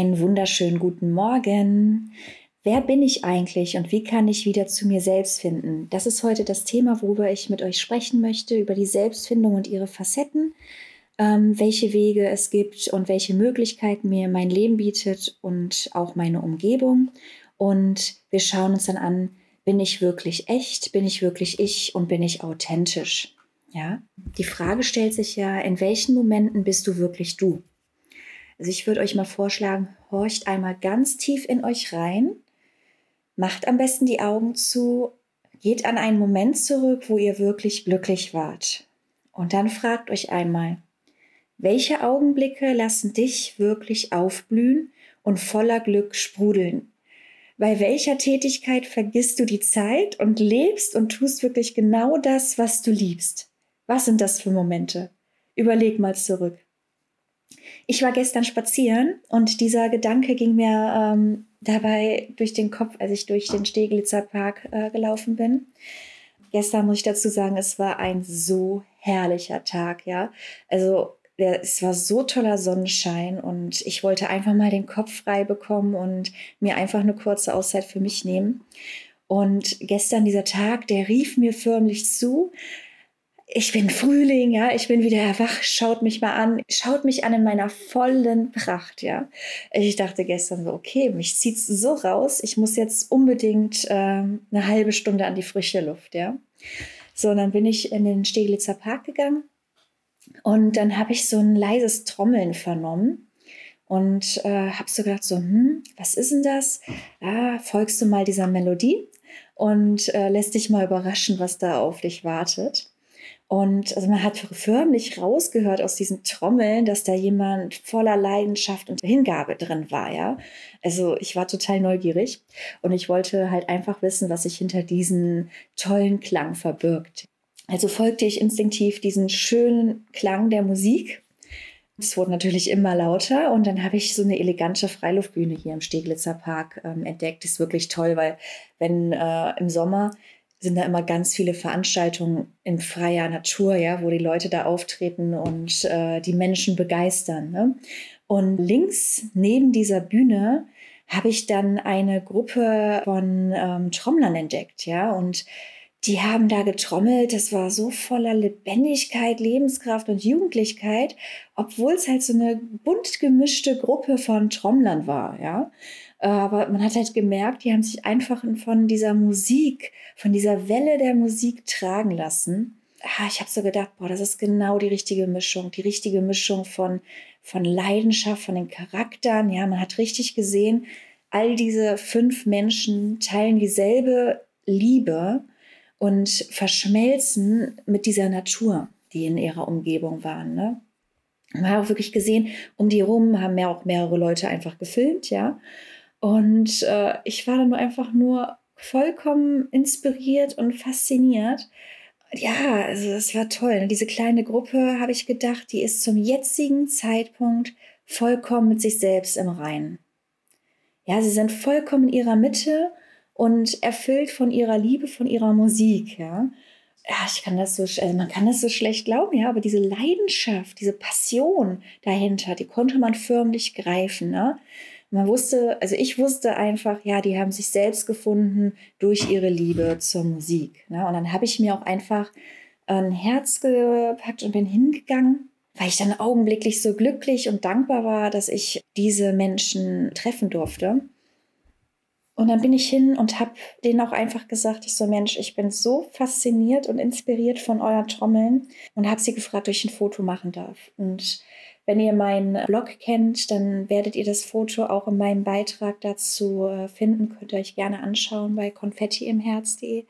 Einen wunderschönen guten Morgen. Wer bin ich eigentlich und wie kann ich wieder zu mir selbst finden? Das ist heute das Thema, worüber ich mit euch sprechen möchte, über die Selbstfindung und ihre Facetten, ähm, welche Wege es gibt und welche Möglichkeiten mir mein Leben bietet und auch meine Umgebung. Und wir schauen uns dann an, bin ich wirklich echt, bin ich wirklich ich und bin ich authentisch? Ja, die Frage stellt sich ja, in welchen Momenten bist du wirklich du? Also ich würde euch mal vorschlagen, horcht einmal ganz tief in euch rein, macht am besten die Augen zu, geht an einen Moment zurück, wo ihr wirklich glücklich wart. Und dann fragt euch einmal, welche Augenblicke lassen dich wirklich aufblühen und voller Glück sprudeln? Bei welcher Tätigkeit vergisst du die Zeit und lebst und tust wirklich genau das, was du liebst? Was sind das für Momente? Überleg mal zurück. Ich war gestern spazieren und dieser Gedanke ging mir ähm, dabei durch den Kopf, als ich durch den Steglitzer Park äh, gelaufen bin. Gestern muss ich dazu sagen, es war ein so herrlicher Tag, ja. Also es war so toller Sonnenschein und ich wollte einfach mal den Kopf frei bekommen und mir einfach eine kurze Auszeit für mich nehmen. Und gestern dieser Tag, der rief mir förmlich zu, ich bin Frühling, ja, ich bin wieder erwacht, schaut mich mal an, schaut mich an in meiner vollen Pracht, ja. Ich dachte gestern so, okay, mich zieht's so raus, ich muss jetzt unbedingt äh, eine halbe Stunde an die frische Luft, ja. So, und dann bin ich in den Steglitzer Park gegangen und dann habe ich so ein leises Trommeln vernommen und äh, habe so gedacht, so, hm, was ist denn das? Ah, folgst du mal dieser Melodie und äh, lässt dich mal überraschen, was da auf dich wartet. Und also man hat förmlich rausgehört aus diesen Trommeln, dass da jemand voller Leidenschaft und Hingabe drin war, ja. Also ich war total neugierig und ich wollte halt einfach wissen, was sich hinter diesen tollen Klang verbirgt. Also folgte ich instinktiv diesen schönen Klang der Musik. Es wurde natürlich immer lauter und dann habe ich so eine elegante Freiluftbühne hier im Steglitzer Park ähm, entdeckt. Ist wirklich toll, weil wenn äh, im Sommer sind da immer ganz viele Veranstaltungen in freier Natur, ja, wo die Leute da auftreten und äh, die Menschen begeistern. Ne? Und links neben dieser Bühne habe ich dann eine Gruppe von ähm, Trommlern entdeckt, ja, und die haben da getrommelt. Das war so voller Lebendigkeit, Lebenskraft und Jugendlichkeit, obwohl es halt so eine bunt gemischte Gruppe von Trommlern war, ja. Aber man hat halt gemerkt, die haben sich einfach von dieser Musik, von dieser Welle der Musik tragen lassen. Ah, ich habe so gedacht, boah, das ist genau die richtige Mischung, die richtige Mischung von, von Leidenschaft, von den Charakteren. Ja, man hat richtig gesehen, all diese fünf Menschen teilen dieselbe Liebe und verschmelzen mit dieser Natur, die in ihrer Umgebung waren. Ne? Man hat auch wirklich gesehen, um die rum haben ja auch mehrere Leute einfach gefilmt, ja. Und äh, ich war dann einfach nur vollkommen inspiriert und fasziniert. Ja, also es war toll. Diese kleine Gruppe, habe ich gedacht, die ist zum jetzigen Zeitpunkt vollkommen mit sich selbst im Reinen. Ja, sie sind vollkommen in ihrer Mitte und erfüllt von ihrer Liebe, von ihrer Musik, ja. Ja, ich kann das so, also man kann das so schlecht glauben, ja, aber diese Leidenschaft, diese Passion dahinter, die konnte man förmlich greifen, ne? Man wusste, also ich wusste einfach, ja, die haben sich selbst gefunden durch ihre Liebe zur Musik. Ne? Und dann habe ich mir auch einfach ein Herz gepackt und bin hingegangen, weil ich dann augenblicklich so glücklich und dankbar war, dass ich diese Menschen treffen durfte. Und dann bin ich hin und habe denen auch einfach gesagt, ich so Mensch, ich bin so fasziniert und inspiriert von euren Trommeln und habe sie gefragt, ob ich ein Foto machen darf. Und wenn ihr meinen Blog kennt, dann werdet ihr das Foto auch in meinem Beitrag dazu äh, finden. Könnt ihr euch gerne anschauen bei konfettiimherz.de.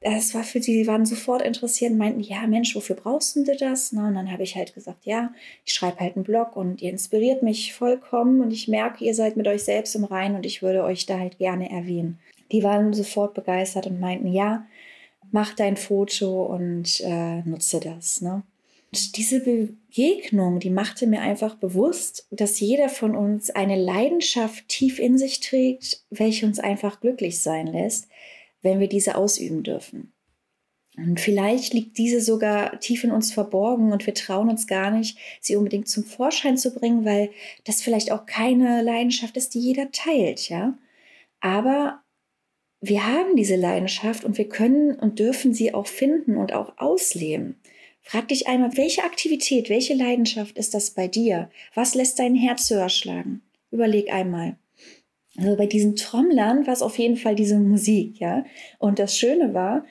das war für sie, sie waren sofort interessiert und meinten, ja Mensch, wofür brauchst du das? Na, und dann habe ich halt gesagt, ja, ich schreibe halt einen Blog und ihr inspiriert mich vollkommen und ich merke, ihr seid mit euch selbst im Reinen und ich würde euch da halt gerne erwähnen. Die waren sofort begeistert und meinten, ja, mach dein Foto und äh, nutze das. Ne? Und diese Begegnung, die machte mir einfach bewusst, dass jeder von uns eine Leidenschaft tief in sich trägt, welche uns einfach glücklich sein lässt, wenn wir diese ausüben dürfen. Und vielleicht liegt diese sogar tief in uns verborgen und wir trauen uns gar nicht, sie unbedingt zum Vorschein zu bringen, weil das vielleicht auch keine Leidenschaft ist, die jeder teilt, ja. Aber wir haben diese Leidenschaft und wir können und dürfen sie auch finden und auch ausleben. Frag dich einmal, welche Aktivität, welche Leidenschaft ist das bei dir? Was lässt dein Herz höher schlagen? Überleg einmal. Also bei diesen Trommlern war es auf jeden Fall diese Musik, ja. Und das Schöne war,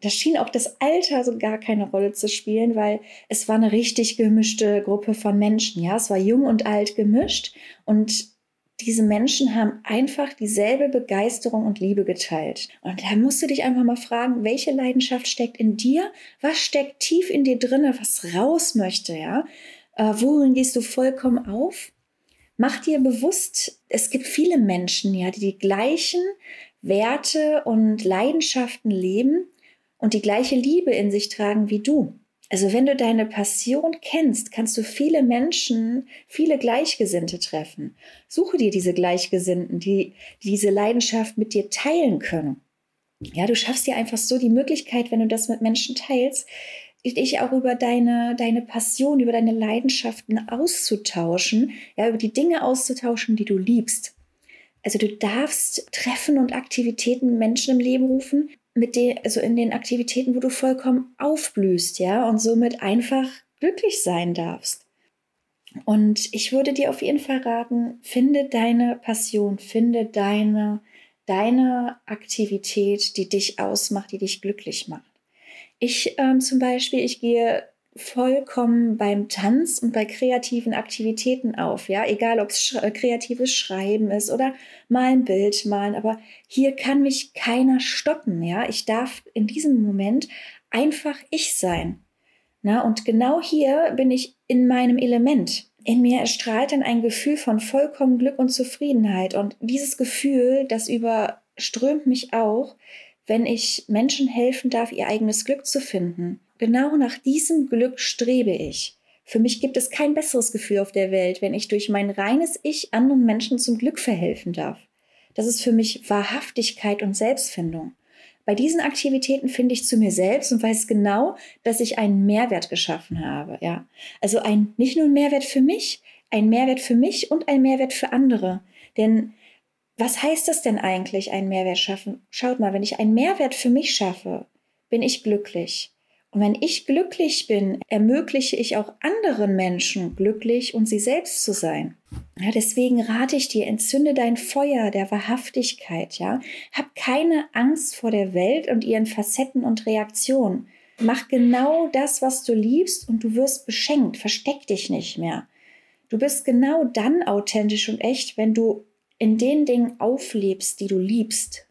da schien auch das Alter so gar keine Rolle zu spielen, weil es war eine richtig gemischte Gruppe von Menschen, ja. Es war jung und alt gemischt und diese Menschen haben einfach dieselbe Begeisterung und Liebe geteilt. Und da musst du dich einfach mal fragen, welche Leidenschaft steckt in dir? Was steckt tief in dir drinne, was raus möchte, ja? Äh, worin gehst du vollkommen auf? Mach dir bewusst, es gibt viele Menschen, ja, die die gleichen Werte und Leidenschaften leben und die gleiche Liebe in sich tragen wie du. Also wenn du deine Passion kennst, kannst du viele Menschen, viele Gleichgesinnte treffen. Suche dir diese Gleichgesinnten, die, die diese Leidenschaft mit dir teilen können. Ja, du schaffst dir einfach so die Möglichkeit, wenn du das mit Menschen teilst, dich auch über deine, deine Passion, über deine Leidenschaften auszutauschen, ja, über die Dinge auszutauschen, die du liebst. Also du darfst Treffen und Aktivitäten Menschen im Leben rufen, mit den, also in den Aktivitäten, wo du vollkommen aufblühst, ja, und somit einfach glücklich sein darfst. Und ich würde dir auf jeden Fall raten, finde deine Passion, finde deine, deine Aktivität, die dich ausmacht, die dich glücklich macht. Ich ähm, zum Beispiel, ich gehe vollkommen beim Tanz und bei kreativen Aktivitäten auf, ja, egal ob es sch äh, kreatives Schreiben ist oder mal ein Bild malen, aber hier kann mich keiner stoppen, ja. Ich darf in diesem Moment einfach ich sein. Na, und genau hier bin ich in meinem Element. In mir erstrahlt dann ein Gefühl von vollkommen Glück und Zufriedenheit. Und dieses Gefühl, das überströmt mich auch, wenn ich Menschen helfen darf, ihr eigenes Glück zu finden. Genau nach diesem Glück strebe ich. Für mich gibt es kein besseres Gefühl auf der Welt, wenn ich durch mein reines Ich anderen Menschen zum Glück verhelfen darf. Das ist für mich Wahrhaftigkeit und Selbstfindung. Bei diesen Aktivitäten finde ich zu mir selbst und weiß genau, dass ich einen Mehrwert geschaffen habe. Ja, also ein nicht nur ein Mehrwert für mich, ein Mehrwert für mich und ein Mehrwert für andere. Denn was heißt das denn eigentlich, einen Mehrwert schaffen? Schaut mal, wenn ich einen Mehrwert für mich schaffe, bin ich glücklich. Und wenn ich glücklich bin, ermögliche ich auch anderen Menschen glücklich und sie selbst zu sein. Ja, deswegen rate ich dir, entzünde dein Feuer der Wahrhaftigkeit, ja. Hab keine Angst vor der Welt und ihren Facetten und Reaktionen. Mach genau das, was du liebst und du wirst beschenkt. Versteck dich nicht mehr. Du bist genau dann authentisch und echt, wenn du in den Dingen auflebst, die du liebst.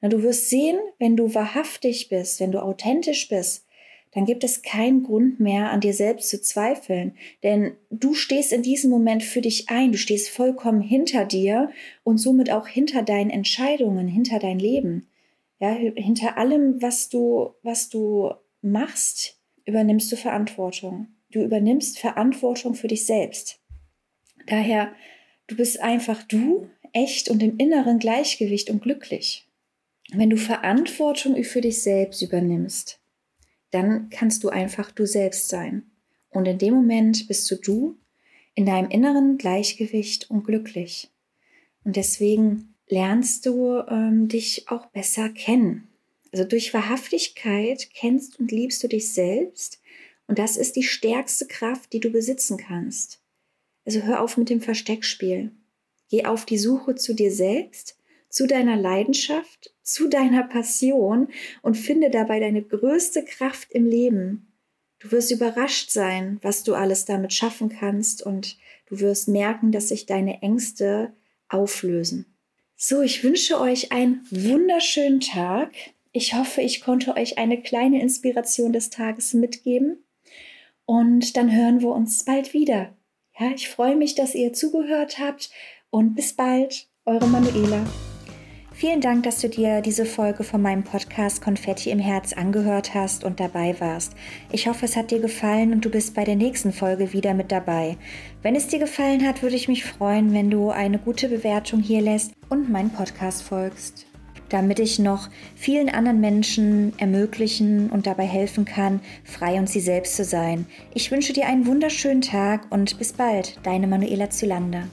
Du wirst sehen, wenn du wahrhaftig bist, wenn du authentisch bist, dann gibt es keinen Grund mehr, an dir selbst zu zweifeln. Denn du stehst in diesem Moment für dich ein, du stehst vollkommen hinter dir und somit auch hinter deinen Entscheidungen, hinter dein Leben. Ja, hinter allem, was du, was du machst, übernimmst du Verantwortung. Du übernimmst Verantwortung für dich selbst. Daher, du bist einfach du, echt und im inneren Gleichgewicht und glücklich. Wenn du Verantwortung für dich selbst übernimmst, dann kannst du einfach du selbst sein. Und in dem Moment bist du du in deinem inneren Gleichgewicht und glücklich. Und deswegen lernst du ähm, dich auch besser kennen. Also durch Wahrhaftigkeit kennst und liebst du dich selbst. Und das ist die stärkste Kraft, die du besitzen kannst. Also hör auf mit dem Versteckspiel. Geh auf die Suche zu dir selbst zu deiner Leidenschaft, zu deiner Passion und finde dabei deine größte Kraft im Leben. Du wirst überrascht sein, was du alles damit schaffen kannst und du wirst merken, dass sich deine Ängste auflösen. So, ich wünsche euch einen wunderschönen Tag. Ich hoffe, ich konnte euch eine kleine Inspiration des Tages mitgeben. Und dann hören wir uns bald wieder. Ja, ich freue mich, dass ihr zugehört habt und bis bald, eure Manuela. Vielen Dank, dass du dir diese Folge von meinem Podcast Konfetti im Herz angehört hast und dabei warst. Ich hoffe, es hat dir gefallen und du bist bei der nächsten Folge wieder mit dabei. Wenn es dir gefallen hat, würde ich mich freuen, wenn du eine gute Bewertung hier lässt und meinen Podcast folgst damit ich noch vielen anderen Menschen ermöglichen und dabei helfen kann, frei und sie selbst zu sein. Ich wünsche dir einen wunderschönen Tag und bis bald, deine Manuela Zylander.